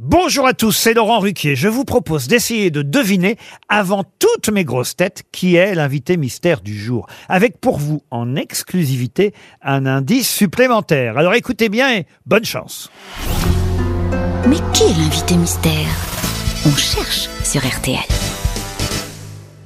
Bonjour à tous, c'est Laurent Ruquier. Je vous propose d'essayer de deviner, avant toutes mes grosses têtes, qui est l'invité mystère du jour. Avec pour vous, en exclusivité, un indice supplémentaire. Alors écoutez bien et bonne chance. Mais qui est l'invité mystère? On cherche sur RTL.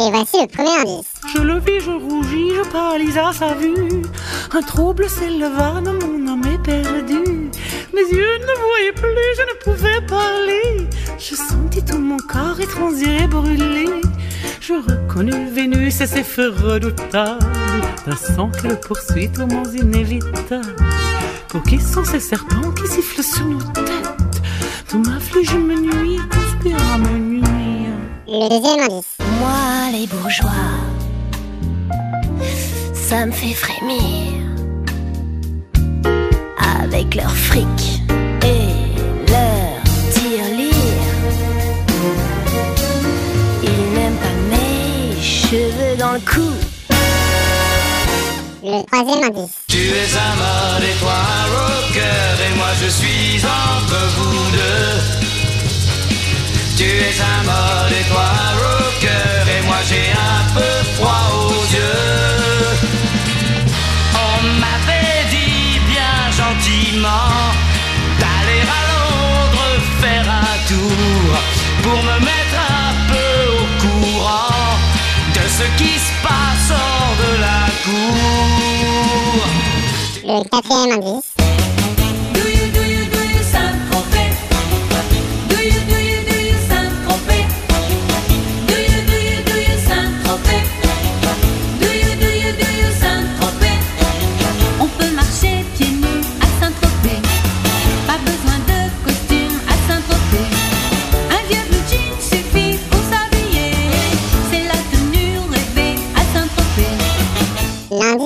Et voici le premier indice. Je le vis, je rougis, je pâlis à sa vue. Un trouble s'éleva dans mon âme éperdue. Mes yeux ne voyaient plus, je ne pouvais corps étranger brûler. Je reconnus Vénus et ses feux redoutables. D'un sang que le poursuit aux monts inévitables. Pour qui sont ces serpents qui sifflent sur nos têtes Tout m'afflige, me nuit, conspire à me nuire. Le deuxième indice. Moi, les bourgeois, ça me fait frémir. Avec leur fric cheveux dans le cou. Le troisième indice. Tu es un mode et toi un rocker et moi je suis entre vous deux. Tu es un mode et toi un rocker et moi j'ai un peu froid aux yeux. On m'avait dit bien gentiment ce qui se passe hors de la cour. Le quatrième indice.